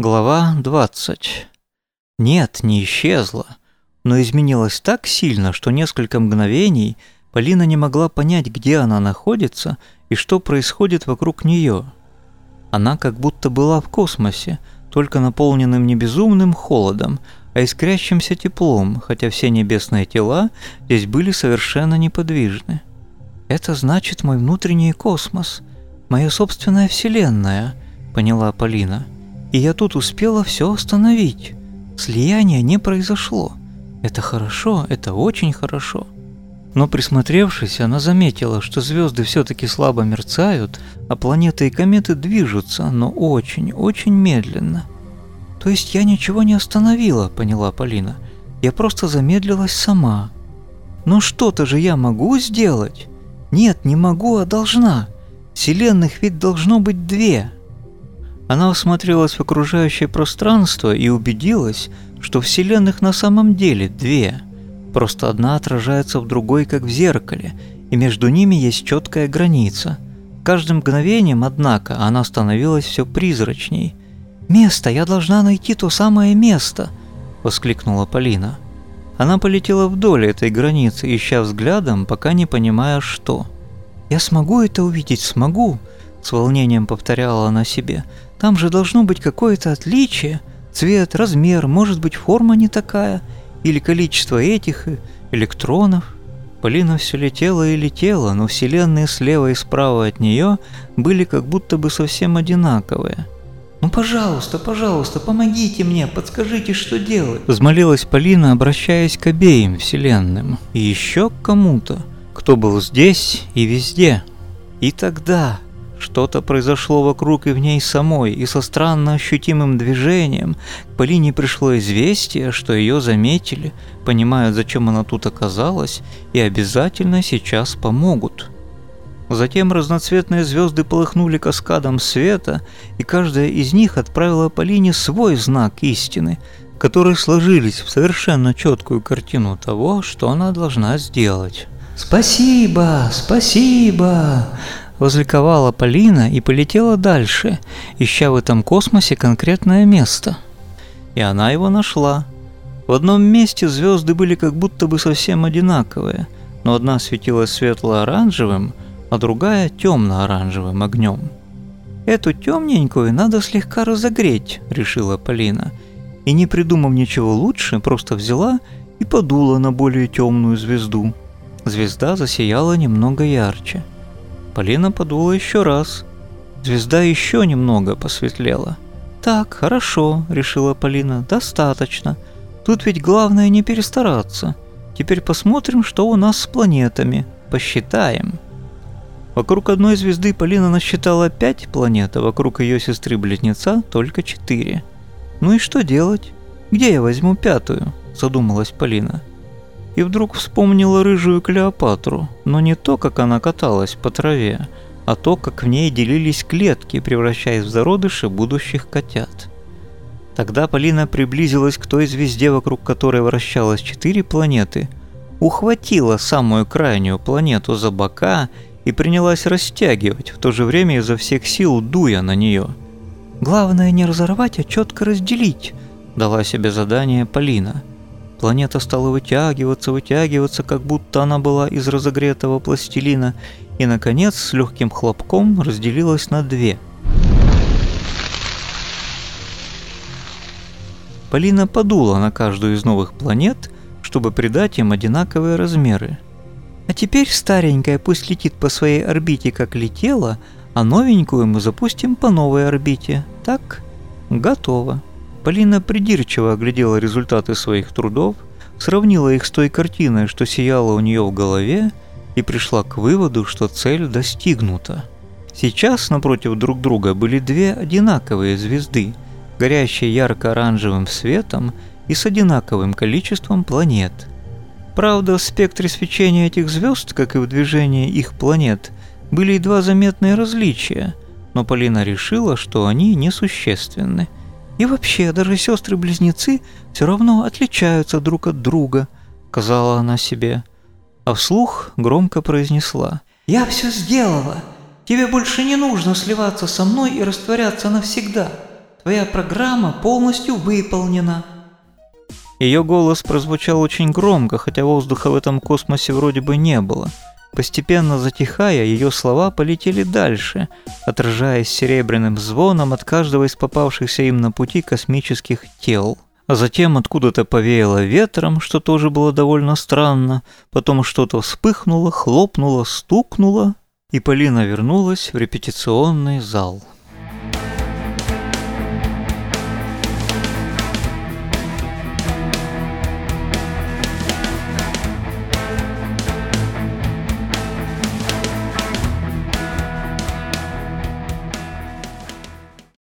Глава 20. Нет, не исчезла, но изменилась так сильно, что несколько мгновений Полина не могла понять, где она находится и что происходит вокруг нее. Она как будто была в космосе, только наполненным не безумным холодом, а искрящимся теплом, хотя все небесные тела здесь были совершенно неподвижны. «Это значит мой внутренний космос, моя собственная вселенная», — поняла Полина. И я тут успела все остановить. Слияние не произошло. Это хорошо, это очень хорошо. Но присмотревшись, она заметила, что звезды все-таки слабо мерцают, а планеты и кометы движутся, но очень, очень медленно. То есть я ничего не остановила, поняла Полина. Я просто замедлилась сама. Но что-то же я могу сделать? Нет, не могу, а должна. Вселенных ведь должно быть две. Она осмотрелась в окружающее пространство и убедилась, что вселенных на самом деле две. Просто одна отражается в другой, как в зеркале, и между ними есть четкая граница. Каждым мгновением, однако, она становилась все призрачней. «Место! Я должна найти то самое место!» – воскликнула Полина. Она полетела вдоль этой границы, ища взглядом, пока не понимая, что. «Я смогу это увидеть, смогу!» – с волнением повторяла она себе – там же должно быть какое-то отличие. Цвет, размер, может быть форма не такая. Или количество этих э, электронов. Полина все летела и летела, но вселенные слева и справа от нее были как будто бы совсем одинаковые. «Ну, пожалуйста, пожалуйста, помогите мне, подскажите, что делать!» Взмолилась Полина, обращаясь к обеим вселенным. И еще к кому-то, кто был здесь и везде. И тогда что-то произошло вокруг и в ней самой, и со странно ощутимым движением к Полине пришло известие, что ее заметили, понимают, зачем она тут оказалась, и обязательно сейчас помогут. Затем разноцветные звезды полыхнули каскадом света, и каждая из них отправила Полине свой знак истины, которые сложились в совершенно четкую картину того, что она должна сделать. «Спасибо, спасибо!» Возликовала Полина и полетела дальше, ища в этом космосе конкретное место. И она его нашла. В одном месте звезды были как будто бы совсем одинаковые, но одна светилась светло-оранжевым, а другая темно-оранжевым огнем. «Эту темненькую надо слегка разогреть», — решила Полина. И не придумав ничего лучше, просто взяла и подула на более темную звезду. Звезда засияла немного ярче. Полина подула еще раз. Звезда еще немного посветлела. «Так, хорошо», — решила Полина, — «достаточно. Тут ведь главное не перестараться. Теперь посмотрим, что у нас с планетами. Посчитаем». Вокруг одной звезды Полина насчитала пять планет, а вокруг ее сестры-близнеца только четыре. «Ну и что делать? Где я возьму пятую?» – задумалась Полина и вдруг вспомнила рыжую Клеопатру, но не то, как она каталась по траве, а то, как в ней делились клетки, превращаясь в зародыши будущих котят. Тогда Полина приблизилась к той звезде, вокруг которой вращалось четыре планеты, ухватила самую крайнюю планету за бока и принялась растягивать, в то же время изо всех сил дуя на нее. «Главное не разорвать, а четко разделить», – дала себе задание Полина – Планета стала вытягиваться, вытягиваться, как будто она была из разогретого пластилина, и, наконец, с легким хлопком разделилась на две. Полина подула на каждую из новых планет, чтобы придать им одинаковые размеры. А теперь старенькая пусть летит по своей орбите, как летела, а новенькую мы запустим по новой орбите. Так? Готово. Полина придирчиво оглядела результаты своих трудов, сравнила их с той картиной, что сияла у нее в голове, и пришла к выводу, что цель достигнута. Сейчас напротив друг друга были две одинаковые звезды, горящие ярко-оранжевым светом и с одинаковым количеством планет. Правда, в спектре свечения этих звезд, как и в движении их планет, были едва заметные различия, но Полина решила, что они несущественны – и вообще, даже сестры-близнецы все равно отличаются друг от друга», — сказала она себе. А вслух громко произнесла. «Я все сделала. Тебе больше не нужно сливаться со мной и растворяться навсегда. твоя программа полностью выполнена». Ее голос прозвучал очень громко, хотя воздуха в этом космосе вроде бы не было. Постепенно затихая, ее слова полетели дальше, отражаясь серебряным звоном от каждого из попавшихся им на пути космических тел. А затем откуда-то повеяло ветром, что тоже было довольно странно, потом что-то вспыхнуло, хлопнуло, стукнуло, и Полина вернулась в репетиционный зал.